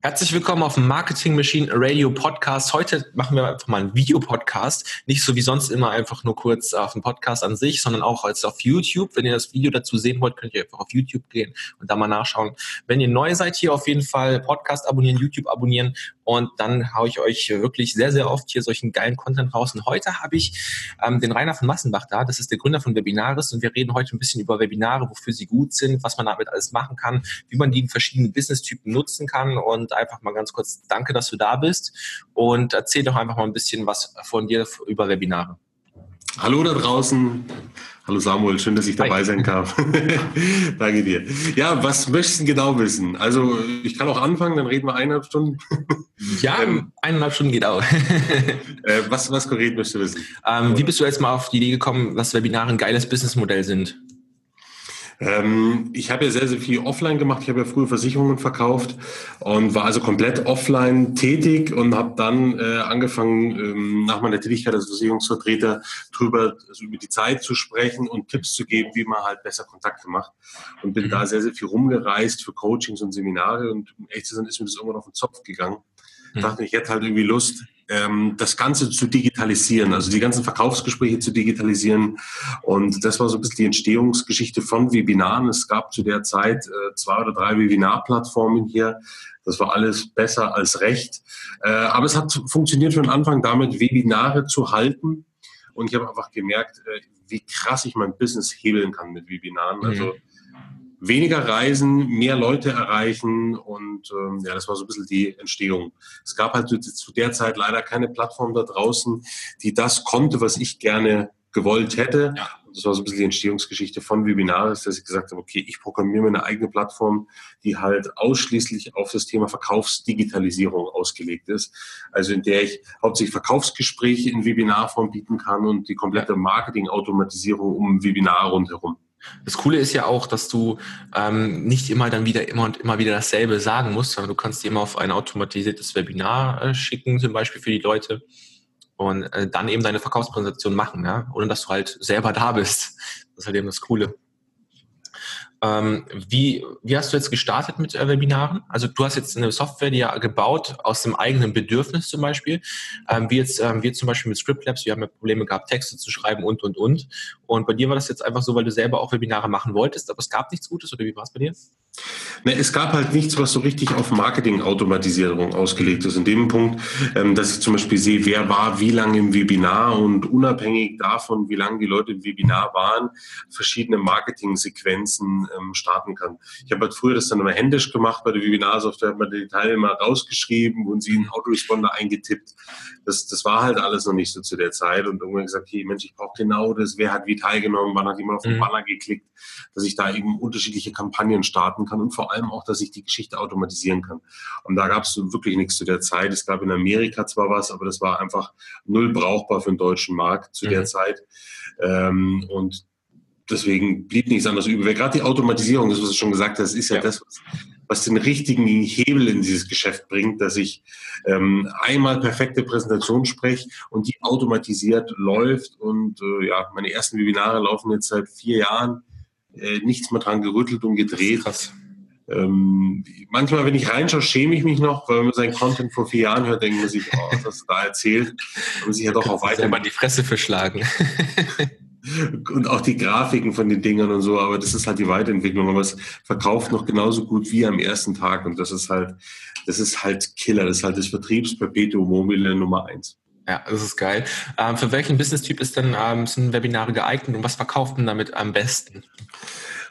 Herzlich willkommen auf dem Marketing Machine Radio Podcast. Heute machen wir einfach mal einen Videopodcast. Nicht so wie sonst immer einfach nur kurz auf dem Podcast an sich, sondern auch als auf YouTube. Wenn ihr das Video dazu sehen wollt, könnt ihr einfach auf YouTube gehen und da mal nachschauen. Wenn ihr neu seid, hier auf jeden Fall Podcast abonnieren, YouTube abonnieren und dann haue ich euch wirklich sehr, sehr oft hier solchen geilen Content raus. Und heute habe ich ähm, den Rainer von Massenbach da. Das ist der Gründer von Webinaris und wir reden heute ein bisschen über Webinare, wofür sie gut sind, was man damit alles machen kann, wie man die in verschiedenen Business-Typen nutzen kann und einfach mal ganz kurz danke, dass du da bist und erzähl doch einfach mal ein bisschen was von dir über Webinare. Hallo da draußen. Hallo Samuel, schön, dass ich dabei Hi. sein kann. Danke dir. Ja, was möchtest du genau wissen? Also ich kann auch anfangen, dann reden wir eineinhalb Stunden. Ja, ähm, eineinhalb Stunden geht auch. äh, was, was konkret möchtest du wissen? Ähm, wie bist du jetzt mal auf die Idee gekommen, dass Webinare ein geiles Businessmodell sind? Ähm, ich habe ja sehr, sehr viel offline gemacht. Ich habe ja früher Versicherungen verkauft und war also komplett offline tätig und habe dann äh, angefangen, ähm, nach meiner Tätigkeit als Versicherungsvertreter drüber, also über die Zeit zu sprechen und Tipps zu geben, wie man halt besser Kontakte macht. Und bin mhm. da sehr, sehr viel rumgereist für Coachings und Seminare und um echt zu sein, ist mir das irgendwann auf den Zopf gegangen. Mhm. Dachte ich, hätte halt irgendwie Lust, ähm, das Ganze zu digitalisieren, also die ganzen Verkaufsgespräche zu digitalisieren. Und das war so ein bisschen die Entstehungsgeschichte von Webinaren. Es gab zu der Zeit äh, zwei oder drei Webinarplattformen hier. Das war alles besser als recht. Äh, aber es hat funktioniert von Anfang damit, Webinare zu halten. Und ich habe einfach gemerkt, äh, wie krass ich mein Business hebeln kann mit Webinaren. Also mhm weniger reisen, mehr Leute erreichen und ähm, ja, das war so ein bisschen die Entstehung. Es gab halt zu der Zeit leider keine Plattform da draußen, die das konnte, was ich gerne gewollt hätte. Ja. Das war so ein bisschen die Entstehungsgeschichte von Webinaris, dass ich gesagt habe, okay, ich programmiere mir eine eigene Plattform, die halt ausschließlich auf das Thema Verkaufsdigitalisierung ausgelegt ist. Also in der ich hauptsächlich Verkaufsgespräche in Webinarform bieten kann und die komplette Marketingautomatisierung um Webinar rundherum. Das Coole ist ja auch, dass du ähm, nicht immer dann wieder immer und immer wieder dasselbe sagen musst, sondern du kannst die immer auf ein automatisiertes Webinar äh, schicken, zum Beispiel für die Leute und äh, dann eben deine Verkaufspräsentation machen, ja, ohne dass du halt selber da bist. Das ist halt eben das Coole. Ähm, wie, wie hast du jetzt gestartet mit äh, Webinaren? Also du hast jetzt eine Software, die ja gebaut aus dem eigenen Bedürfnis zum Beispiel. Ähm, wie jetzt ähm, wir zum Beispiel mit Scriptlabs, wir haben ja Probleme gehabt, Texte zu schreiben und, und, und. Und bei dir war das jetzt einfach so, weil du selber auch Webinare machen wolltest, aber es gab nichts Gutes oder wie war es bei dir? Ne, es gab halt nichts, was so richtig auf Marketing-Automatisierung ausgelegt ist. In dem Punkt, ähm, dass ich zum Beispiel sehe, wer war wie lange im Webinar und unabhängig davon, wie lange die Leute im Webinar waren, verschiedene Marketing-Sequenzen ähm, starten kann. Ich habe halt früher das dann immer händisch gemacht bei der Webinarsoftware, man die Teilnehmer rausgeschrieben und sie in Autoresponder eingetippt. Das, das war halt alles noch nicht so zu der Zeit und irgendwann gesagt, okay, Mensch, ich brauche genau das, wer hat wie teilgenommen, wann hat jemand auf den mhm. Banner geklickt, dass ich da eben unterschiedliche Kampagnen starten kann und vor allem auch, dass ich die Geschichte automatisieren kann. Und da gab es wirklich nichts zu der Zeit. Es gab in Amerika zwar was, aber das war einfach null brauchbar für den deutschen Markt zu mhm. der Zeit. Ähm, und deswegen blieb nichts anderes übrig. Gerade die Automatisierung, das was du schon gesagt hast, ist ja, ja. das, was, was, den richtigen Hebel in dieses Geschäft bringt, dass ich ähm, einmal perfekte Präsentation spreche und die automatisiert läuft. Und äh, ja, meine ersten Webinare laufen jetzt seit vier Jahren äh, nichts mehr dran gerüttelt und gedreht. Krass. Ähm, manchmal, wenn ich reinschaue, schäme ich mich noch, weil wenn man seinen Content vor vier Jahren hört, denkt man sich, oh, was hast du da erzählt? Und sich ja doch auch weiter. mal die Fresse verschlagen. und auch die Grafiken von den Dingern und so, aber das ist halt die Weiterentwicklung. Aber es verkauft noch genauso gut wie am ersten Tag und das ist halt, das ist halt Killer. Das ist halt das Vertriebsperpetuum mobile Nummer eins. Ja, das ist geil. Ähm, für welchen Business-Typ ist denn ähm, sind Webinare geeignet und was verkauft man damit am besten?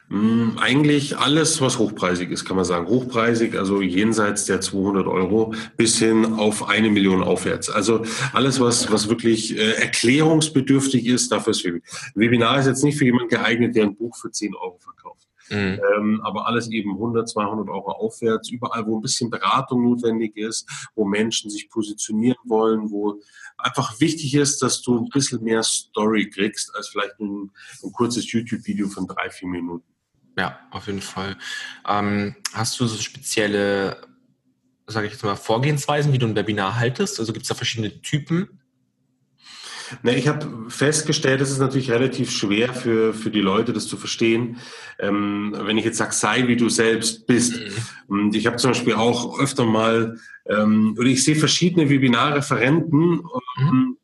Mm, eigentlich alles, was hochpreisig ist, kann man sagen. Hochpreisig, also jenseits der 200 Euro bis hin auf eine Million aufwärts. Also alles, was, was wirklich äh, erklärungsbedürftig ist, dafür ist Webinar. Webinar ist jetzt nicht für jemanden geeignet, der ein Buch für 10 Euro verkauft. Mhm. Ähm, aber alles eben 100, 200 Euro aufwärts, überall, wo ein bisschen Beratung notwendig ist, wo Menschen sich positionieren wollen, wo einfach wichtig ist, dass du ein bisschen mehr Story kriegst, als vielleicht ein, ein kurzes YouTube-Video von drei, vier Minuten. Ja, auf jeden Fall. Ähm, hast du so spezielle, sage ich jetzt mal, Vorgehensweisen, wie du ein Webinar haltest? Also gibt es da verschiedene Typen? Na, ich habe festgestellt, es ist natürlich relativ schwer für, für die Leute, das zu verstehen, ähm, wenn ich jetzt sage, sei wie du selbst bist. Mhm. Und ich habe zum Beispiel auch öfter mal, ähm, oder ich sehe verschiedene Webinarreferenten, mhm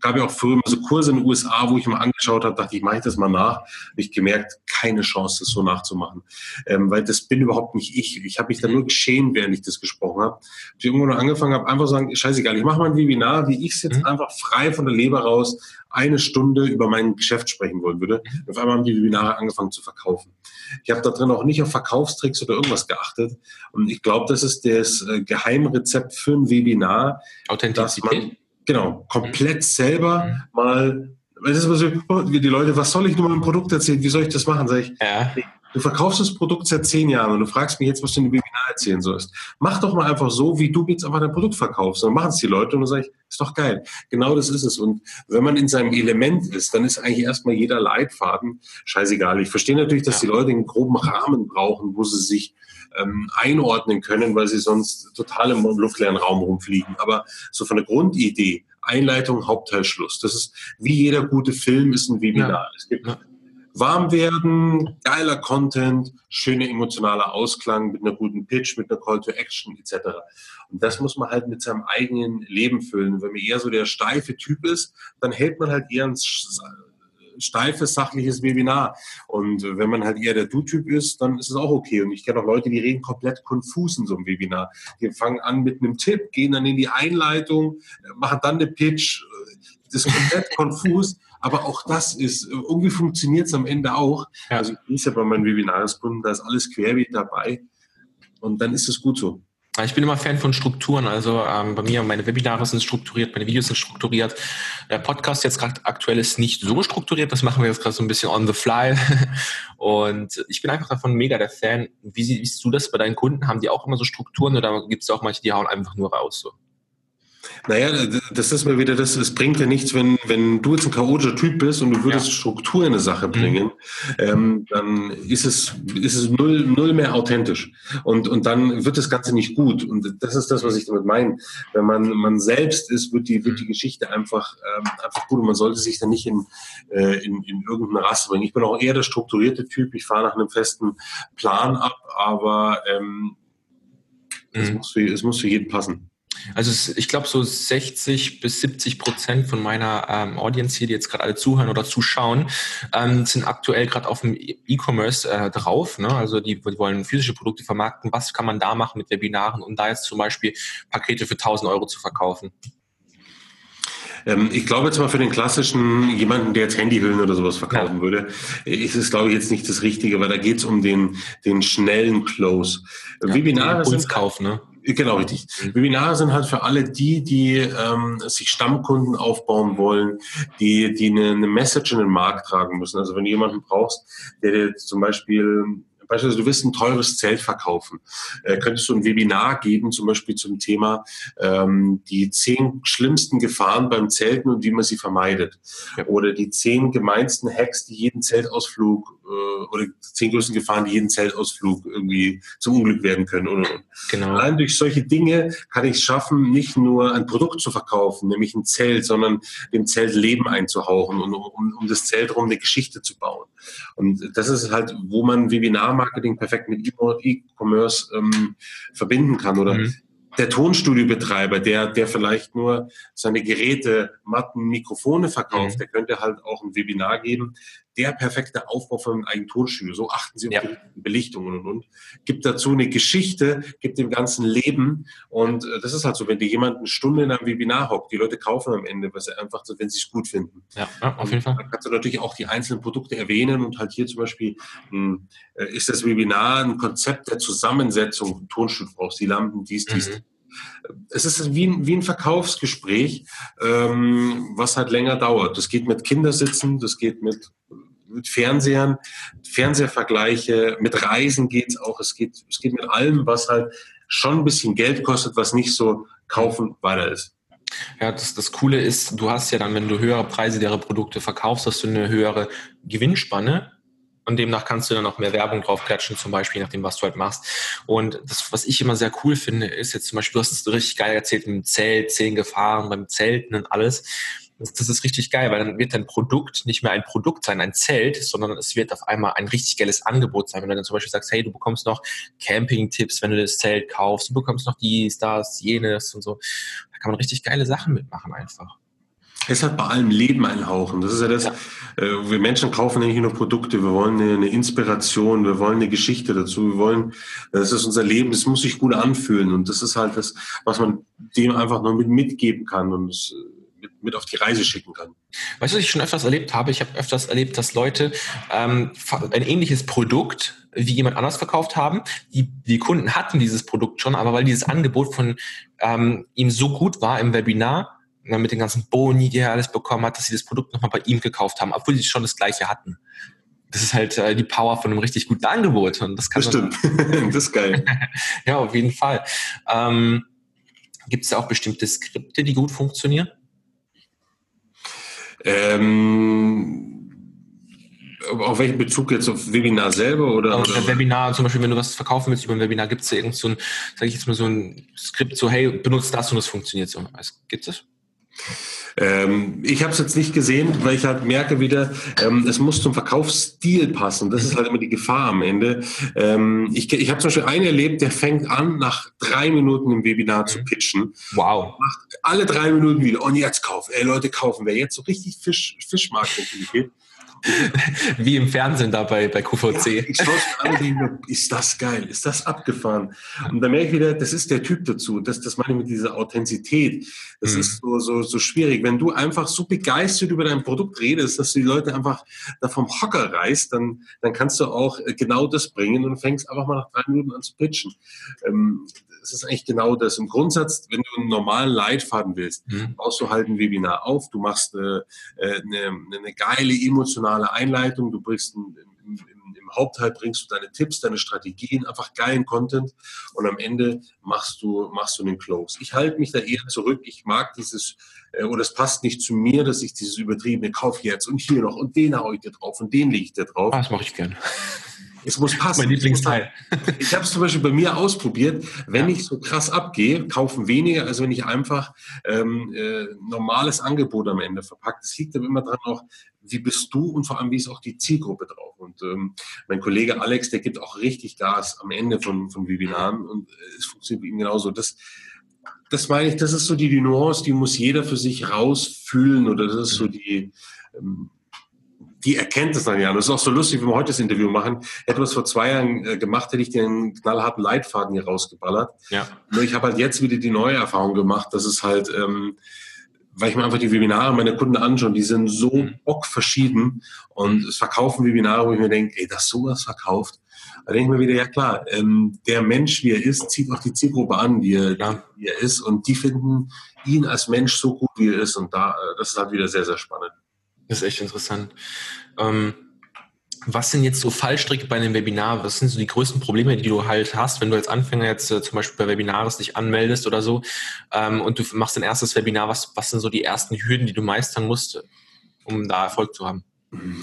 gab ja auch früher so Kurse in den USA, wo ich mal angeschaut habe, dachte ich, mache ich das mal nach. Habe ich gemerkt, keine Chance, das so nachzumachen. Ähm, weil das bin überhaupt nicht ich. Ich habe mich da nur geschehen, während ich das gesprochen habe. Ich irgendwo noch angefangen habe, einfach zu sagen, scheißegal, ich mache mal ein Webinar, wie ich es jetzt mhm. einfach frei von der Leber raus eine Stunde über mein Geschäft sprechen wollen würde. Und mhm. auf einmal haben die Webinare angefangen zu verkaufen. Ich habe da drin auch nicht auf Verkaufstricks oder irgendwas geachtet. Und ich glaube, das ist das äh, Geheimrezept für ein Webinar. Authentizität? Genau, komplett selber mhm. mal, das ist was, die Leute, was soll ich nur ein Produkt erzählen? Wie soll ich das machen? Sag ich, ja. Du verkaufst das Produkt seit zehn Jahren und du fragst mich jetzt, was du in dem Webinar erzählen sollst. Mach doch mal einfach so, wie du jetzt einfach dein Produkt verkaufst. Dann machen es die Leute und dann sage ich, ist doch geil. Genau das ist es. Und wenn man in seinem Element ist, dann ist eigentlich erstmal jeder Leitfaden scheißegal. Ich verstehe natürlich, dass die Leute einen groben Rahmen brauchen, wo sie sich ähm, einordnen können, weil sie sonst total im luftleeren Raum rumfliegen. Aber so von der Grundidee, Einleitung, Hauptteil, Schluss. Das ist wie jeder gute Film ist ein Webinar. Ja. Es gibt. Warm werden, geiler Content, schöner emotionaler Ausklang mit einer guten Pitch, mit einer Call to Action etc. Und das muss man halt mit seinem eigenen Leben füllen. Wenn man eher so der steife Typ ist, dann hält man halt eher ein steifes, sachliches Webinar. Und wenn man halt eher der Du-Typ ist, dann ist es auch okay. Und ich kenne auch Leute, die reden komplett konfus in so einem Webinar. Die fangen an mit einem Tipp, gehen dann in die Einleitung, machen dann eine Pitch. Das ist komplett konfus. Aber auch das ist, irgendwie funktioniert es am Ende auch. Ja. Also ich ja bei meinen Webinarskunden, da ist alles querbeet dabei. Und dann ist es gut so. Ich bin immer Fan von Strukturen. Also ähm, bei mir, meine Webinare sind strukturiert, meine Videos sind strukturiert. Der Podcast jetzt gerade aktuell ist nicht so strukturiert. Das machen wir jetzt gerade so ein bisschen on the fly. Und ich bin einfach davon mega der Fan. Wie siehst du das bei deinen Kunden? Haben die auch immer so Strukturen oder gibt es auch manche, die hauen einfach nur raus? So? Naja, das ist mal wieder das, es bringt ja nichts, wenn, wenn du jetzt ein chaotischer Typ bist und du würdest ja. Struktur in eine Sache mhm. bringen, mhm. ähm, dann ist es, ist es null, null mehr authentisch. Und, und dann wird das Ganze nicht gut. Und das ist das, was ich damit meine. Wenn man, man selbst ist, wird die, wird die Geschichte einfach, ähm, einfach gut und man sollte sich dann nicht in, äh, in, in irgendeine Rasse bringen. Ich bin auch eher der strukturierte Typ. Ich fahre nach einem festen Plan ab, aber ähm, mhm. es, muss für, es muss für jeden passen. Also ich glaube, so 60 bis 70 Prozent von meiner ähm, Audience hier, die jetzt gerade alle zuhören oder zuschauen, ähm, sind aktuell gerade auf dem E-Commerce äh, drauf. Ne? Also die, die wollen physische Produkte vermarkten. Was kann man da machen mit Webinaren, um da jetzt zum Beispiel Pakete für 1000 Euro zu verkaufen? Ähm, ich glaube jetzt mal für den klassischen, jemanden, der jetzt Handyhüllen oder sowas verkaufen ja. würde, ist es, glaube ich, jetzt nicht das Richtige, weil da geht es um den, den schnellen Close. Ja, Webinare sind... Kauf, ne? Genau, richtig. Mhm. Webinare sind halt für alle die, die ähm, sich Stammkunden aufbauen wollen, die, die eine, eine Message in den Markt tragen müssen. Also wenn du jemanden brauchst, der dir zum Beispiel Beispielsweise, du willst ein teures Zelt verkaufen. Äh, könntest du ein Webinar geben, zum Beispiel zum Thema ähm, die zehn schlimmsten Gefahren beim Zelten und wie man sie vermeidet. Oder die zehn gemeinsten Hacks, die jeden Zeltausflug äh, oder zehn größten Gefahren, die jeden Zeltausflug irgendwie zum Unglück werden können. Und, und. Genau. Allein durch solche Dinge kann ich es schaffen, nicht nur ein Produkt zu verkaufen, nämlich ein Zelt, sondern dem Zelt Leben einzuhauchen und um, um das Zelt herum eine Geschichte zu bauen. Und das ist halt, wo man Webinar-Marketing perfekt mit E-Commerce ähm, verbinden kann oder mhm der Tonstudiobetreiber, der, der vielleicht nur seine Geräte, Matten, Mikrofone verkauft, mhm. der könnte halt auch ein Webinar geben. Der perfekte Aufbau von einem eigenen Tonstudio. So achten Sie auf ja. die Belichtung und, und. Gibt dazu eine Geschichte, gibt dem ganzen Leben. Und äh, das ist halt so, wenn dir jemand eine Stunde in einem Webinar hockt, die Leute kaufen am Ende, was sie einfach so, wenn sie es gut finden. Ja, ja auf jeden Fall. Dann kannst du natürlich auch die einzelnen Produkte erwähnen und halt hier zum Beispiel mh, hm, äh, ist das Webinar ein Konzept der Zusammensetzung. Tonstudio brauchst die Lampen, dies, dies, mhm es ist wie ein, wie ein Verkaufsgespräch, ähm, was halt länger dauert. Das geht mit Kindersitzen, das geht mit, mit Fernsehern, Fernsehervergleiche, mit Reisen geht's auch. Es geht, es geht mit allem, was halt schon ein bisschen Geld kostet, was nicht so kaufen weiter ist. Ja, das, das Coole ist, du hast ja dann, wenn du höhere Preise derer Produkte verkaufst, hast du eine höhere Gewinnspanne und demnach kannst du dann auch mehr Werbung drauf klatschen, zum Beispiel, nachdem, was du halt machst. Und das, was ich immer sehr cool finde, ist jetzt zum Beispiel, du hast es richtig geil erzählt mit dem Zelt, zehn Gefahren beim Zelten und alles. Das, das, ist richtig geil, weil dann wird dein Produkt nicht mehr ein Produkt sein, ein Zelt, sondern es wird auf einmal ein richtig geiles Angebot sein. Wenn du dann zum Beispiel sagst, hey, du bekommst noch Camping-Tipps, wenn du das Zelt kaufst, du bekommst noch dies, das, jenes und so. Da kann man richtig geile Sachen mitmachen einfach. Es hat bei allem Leben einhauchen. Das ist ja das, ja. Äh, wir Menschen kaufen nicht nur Produkte, wir wollen eine, eine, Inspiration, wir wollen eine Geschichte dazu, wir wollen, das ist unser Leben, das muss sich gut anfühlen und das ist halt das, was man dem einfach nur mit mitgeben kann und das, mit, auf die Reise schicken kann. Weißt du, was ich schon öfters erlebt habe? Ich habe öfters erlebt, dass Leute ähm, ein ähnliches Produkt wie jemand anders verkauft haben. Die, die Kunden hatten dieses Produkt schon, aber weil dieses Angebot von ähm, ihm so gut war im Webinar, na, mit den ganzen Boni, die er alles bekommen hat, dass sie das Produkt nochmal bei ihm gekauft haben, obwohl sie schon das gleiche hatten. Das ist halt äh, die Power von einem richtig guten Angebot. Und das, kann das stimmt. das ist geil. ja, auf jeden Fall. Ähm, Gibt es da auch bestimmte Skripte, die gut funktionieren? Ähm, auf welchen Bezug jetzt? Auf Webinar selber oder? Auf oder? Webinar, zum Beispiel, wenn du was verkaufen willst über ein Webinar, gibt es da irgend so ein, sag ich jetzt mal so ein Skript, so, hey, benutzt das und das funktioniert so. Gibt es? Ähm, ich habe es jetzt nicht gesehen, weil ich halt merke wieder, ähm, es muss zum Verkaufsstil passen. Das ist halt immer die Gefahr am Ende. Ähm, ich ich habe zum Beispiel einen erlebt, der fängt an, nach drei Minuten im Webinar zu pitchen. Wow. Macht alle drei Minuten wieder. Und jetzt kaufen. Ey, Leute, kaufen. Wer jetzt so richtig Fisch, Fischmarketing geht, Wie im Fernsehen da bei, bei QVC. Ja, ich schaue es an und denke, ist das geil, ist das abgefahren? Und da merke ich wieder, das ist der Typ dazu. Das, das meine ich mit dieser Authentizität. Das mhm. ist so, so, so schwierig. Wenn du einfach so begeistert über dein Produkt redest, dass du die Leute einfach da vom Hocker reißt, dann, dann kannst du auch genau das bringen und fängst einfach mal nach drei Minuten an zu pitchen. Ähm, es ist eigentlich genau das. Im Grundsatz, wenn du einen normalen Leitfaden willst, mhm. baust du halt ein Webinar auf, du machst eine, äh, eine, eine geile emotionale Einleitung, du bringst ein, im, im, im Hauptteil bringst du deine Tipps, deine Strategien, einfach geilen Content und am Ende machst du, machst du einen Close. Ich halte mich da eher zurück. Ich mag dieses, äh, oder es passt nicht zu mir, dass ich dieses übertriebene Kauf jetzt und hier noch und den haue ich dir drauf und den lege ich dir drauf. Ah, das mache ich gern. Es muss passen. Mein Lieblingsteil. Ich habe es zum Beispiel bei mir ausprobiert. Wenn ja. ich so krass abgehe, kaufen weniger, als wenn ich einfach ähm, äh, normales Angebot am Ende verpackt. Es liegt aber immer daran auch, wie bist du und vor allem, wie ist auch die Zielgruppe drauf. Und ähm, mein Kollege Alex, der gibt auch richtig Gas am Ende von, von Webinaren und äh, es funktioniert bei ihm genauso. Das, das meine ich, das ist so die, die Nuance, die muss jeder für sich rausfühlen oder das ist so mhm. die... Ähm, die erkennt es dann ja. Und das ist auch so lustig, wenn wir heute das Interview machen. Hätte wir es vor zwei Jahren äh, gemacht, hätte ich einen knallharten Leitfaden hier rausgeballert. Ja. Nur ich habe halt jetzt wieder die neue Erfahrung gemacht, dass es halt, ähm, weil ich mir einfach die Webinare meiner Kunden anschaue, die sind so mhm. bockverschieden und es verkaufen Webinare, wo ich mir denke, ey, das sowas verkauft. Da denke ich mir wieder, ja klar, ähm, der Mensch, wie er ist, zieht auch die Zielgruppe an, wie er, ja. wie er ist und die finden ihn als Mensch so gut, wie er ist und da, äh, das ist halt wieder sehr, sehr spannend. Das ist echt interessant. Ähm, was sind jetzt so Fallstricke bei einem Webinar? Was sind so die größten Probleme, die du halt hast, wenn du als Anfänger jetzt äh, zum Beispiel bei Webinares dich anmeldest oder so ähm, und du machst dein erstes Webinar? Was, was sind so die ersten Hürden, die du meistern musst, um da Erfolg zu haben?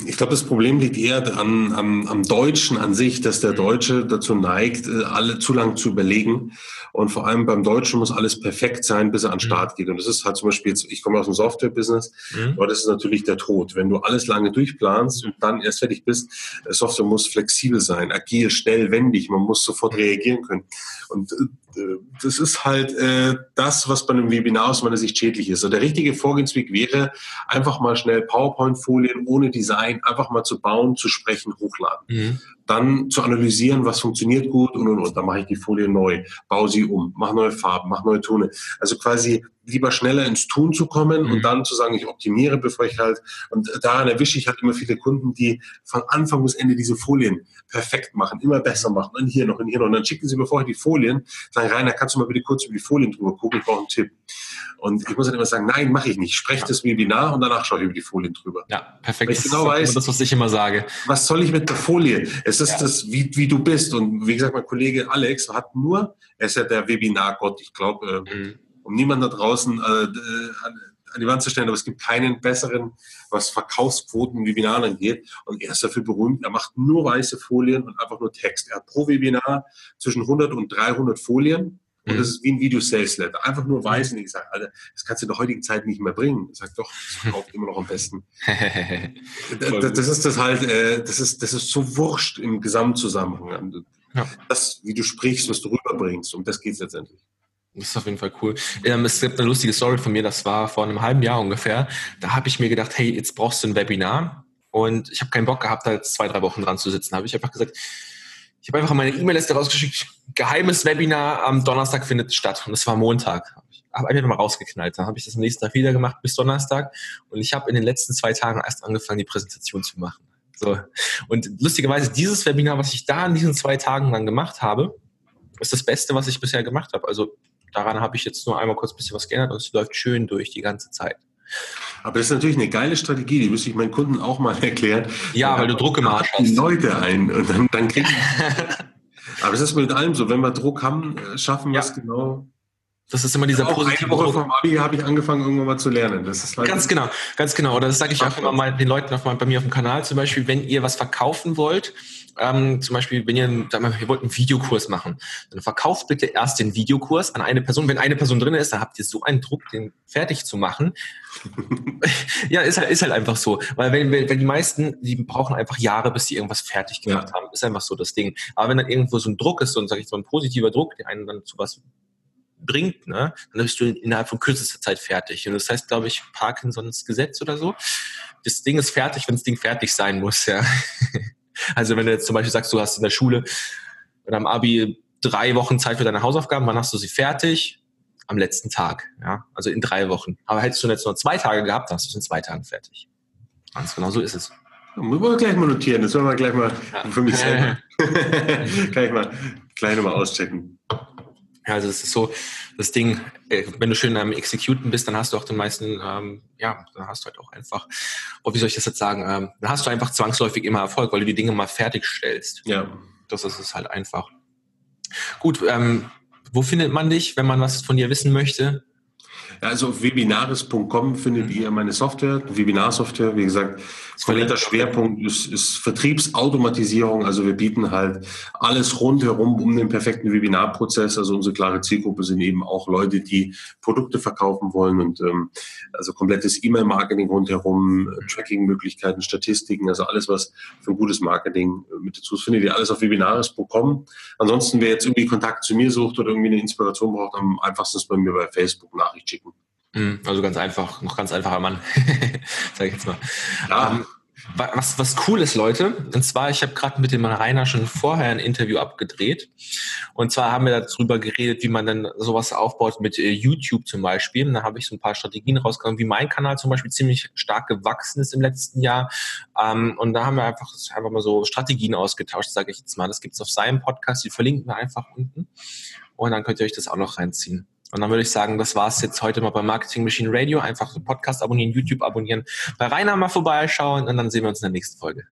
Ich glaube, das Problem liegt eher an, am, am Deutschen an sich, dass der mhm. Deutsche dazu neigt, äh, alle zu lang zu überlegen. Und vor allem beim Deutschen muss alles perfekt sein, bis er an den mhm. Start geht. Und das ist halt zum Beispiel jetzt, ich komme aus dem Software-Business, mhm. aber das ist natürlich der Tod. Wenn du alles lange durchplanst und dann erst fertig bist, äh, Software muss flexibel sein, agil, schnell, wendig, man muss sofort mhm. reagieren können. Und äh, das ist halt äh, das, was bei einem Webinar aus meiner Sicht schädlich ist. Und der richtige Vorgehensweg wäre, einfach mal schnell PowerPoint-Folien ohne Design einfach mal zu bauen, zu sprechen, hochladen. Mhm dann zu analysieren, was funktioniert gut und und und. Dann mache ich die Folie neu, baue sie um, mache neue Farben, mache neue Tone. Also quasi lieber schneller ins Tun zu kommen mhm. und dann zu sagen, ich optimiere, bevor ich halt, und daran erwische ich halt immer viele Kunden, die von Anfang bis Ende diese Folien perfekt machen, immer besser machen und hier noch und hier noch. Und dann schicken sie mir vorher die Folien, sagen, Rainer, kannst du mal bitte kurz über die Folien drüber gucken, ich brauche einen Tipp. Und ich muss dann immer sagen, nein, mache ich nicht. Spreche ja. das Webinar und danach schaue ich über die Folien drüber. Ja, perfekt. Weil ich genau weiß, das, was ich immer sage. Was soll ich mit der Folie? Es ist ja. das, wie, wie du bist. Und wie gesagt, mein Kollege Alex hat nur, er ist ja der Webinargott, ich glaube, äh, mhm. um niemanden da draußen äh, äh, an, an die Wand zu stellen, aber es gibt keinen besseren, was Verkaufsquoten Webinaren angeht. Und er ist dafür berühmt, er macht nur weiße Folien und einfach nur Text. Er hat pro Webinar zwischen 100 und 300 Folien Und mhm. das ist wie ein Video-Sales-Letter. Einfach nur weiß und ich sage, Alter, das kannst du in der heutigen Zeit nicht mehr bringen. Ich sage, doch, das verkauft immer noch am besten. das, das, ist das halt, äh, das ist, das ist so wurscht im Gesamtzusammenhang. Ja. Das, wie du sprichst, was du rüberbringst, um das geht es letztendlich. Das ist auf jeden Fall cool. Ähm, es gibt eine lustige Story von mir, das war vor einem halben Jahr ungefähr. Da habe ich mir gedacht, hey, jetzt brauchst du ein Webinar. Und ich habe keinen Bock gehabt, da jetzt zwei, drei Wochen dran zu sitzen. Da habe ich einfach gesagt, ich habe einfach meine E-Mail-Liste rausgeschickt, geheimes Webinar am Donnerstag findet statt. Und es war Montag. Ich habe einfach mal rausgeknallt. Dann habe ich das am nächsten Tag wieder gemacht bis Donnerstag. Und ich habe in den letzten zwei Tagen erst angefangen, die Präsentation zu machen. So. Und lustigerweise, dieses Webinar, was ich da in diesen zwei Tagen dann gemacht habe, ist das Beste, was ich bisher gemacht habe. Also daran habe ich jetzt nur einmal kurz ein bisschen was geändert und es läuft schön durch die ganze Zeit. Aber das ist natürlich eine geile Strategie, die müsste ich meinen Kunden auch mal erklären. Ja, weil du Druck im Arsch hast. Leute ein und dann, dann kriegen Aber es ist mit allem so, wenn wir Druck haben, äh, schaffen wir es genau. Das ist immer dieser ja, positive eine Woche Druck. vom Abi habe ich angefangen, irgendwann mal zu lernen. Das ist halt ganz genau, ganz genau. Oder das sage ich auch immer mal den Leuten auf, bei mir auf dem Kanal zum Beispiel, wenn ihr was verkaufen wollt, ähm, zum Beispiel, wenn ihr, mal, ihr wollt einen Videokurs machen, dann verkauft bitte erst den Videokurs an eine Person. Wenn eine Person drin ist, dann habt ihr so einen Druck, den fertig zu machen. ja, ist halt, ist halt einfach so. Weil wenn, wenn die meisten, die brauchen einfach Jahre, bis sie irgendwas fertig gemacht ja. haben. Ist einfach so das Ding. Aber wenn dann irgendwo so ein Druck ist, so ein, sag ich so ein positiver Druck, der einen dann zu was bringt, ne, dann bist du innerhalb von kürzester Zeit fertig. Und das heißt, glaube ich, Parkinsons Gesetz oder so. Das Ding ist fertig, wenn das Ding fertig sein muss, ja. Also wenn du jetzt zum Beispiel sagst, du hast in der Schule oder am Abi drei Wochen Zeit für deine Hausaufgaben, wann hast du sie fertig? Am letzten Tag, ja, also in drei Wochen. Aber hättest du jetzt nur zwei Tage gehabt, dann hast du es in zwei Tagen fertig. Ganz genau so ist es. Müssen wir gleich mal notieren, das wollen wir gleich mal ja. für mich selber. gleich mal gleich nochmal auschecken. Also es ist so, das Ding, äh, wenn du schön am Executen bist, dann hast du auch den meisten, ähm, ja, dann hast du halt auch einfach, oh, wie soll ich das jetzt sagen, ähm, dann hast du einfach zwangsläufig immer Erfolg, weil du die Dinge mal fertigstellst. Ja. Das ist es halt einfach. Gut, ähm, wo findet man dich, wenn man was von dir wissen möchte? Also auf webinaris.com findet ihr meine Software, Webinarsoftware. Wie gesagt, kompletter Schwerpunkt ist, ist Vertriebsautomatisierung. Also wir bieten halt alles rundherum um den perfekten Webinarprozess. Also unsere klare Zielgruppe sind eben auch Leute, die Produkte verkaufen wollen und ähm, also komplettes E-Mail-Marketing rundherum, Tracking-Möglichkeiten, Statistiken, also alles, was für ein gutes Marketing äh, mit dazu ist, findet ihr alles auf webinaris.com. Ansonsten, wer jetzt irgendwie Kontakt zu mir sucht oder irgendwie eine Inspiration braucht, am einfachsten ist bei mir bei Facebook Nachricht schicken. Hm, also ganz einfach, noch ganz einfacher Mann, sag ich jetzt mal. Ja. Ähm, was, was cool ist, Leute, und zwar, ich habe gerade mit dem Rainer schon vorher ein Interview abgedreht. Und zwar haben wir darüber geredet, wie man dann sowas aufbaut mit äh, YouTube zum Beispiel. Und da habe ich so ein paar Strategien rausgekommen, wie mein Kanal zum Beispiel ziemlich stark gewachsen ist im letzten Jahr. Ähm, und da haben wir einfach, einfach mal so Strategien ausgetauscht, sage ich jetzt mal. Das gibt's auf seinem Podcast, die verlinken wir einfach unten. Und dann könnt ihr euch das auch noch reinziehen. Und dann würde ich sagen, das war's jetzt heute mal bei Marketing Machine Radio. Einfach so Podcast abonnieren, YouTube abonnieren, bei Rainer mal vorbeischauen und dann sehen wir uns in der nächsten Folge.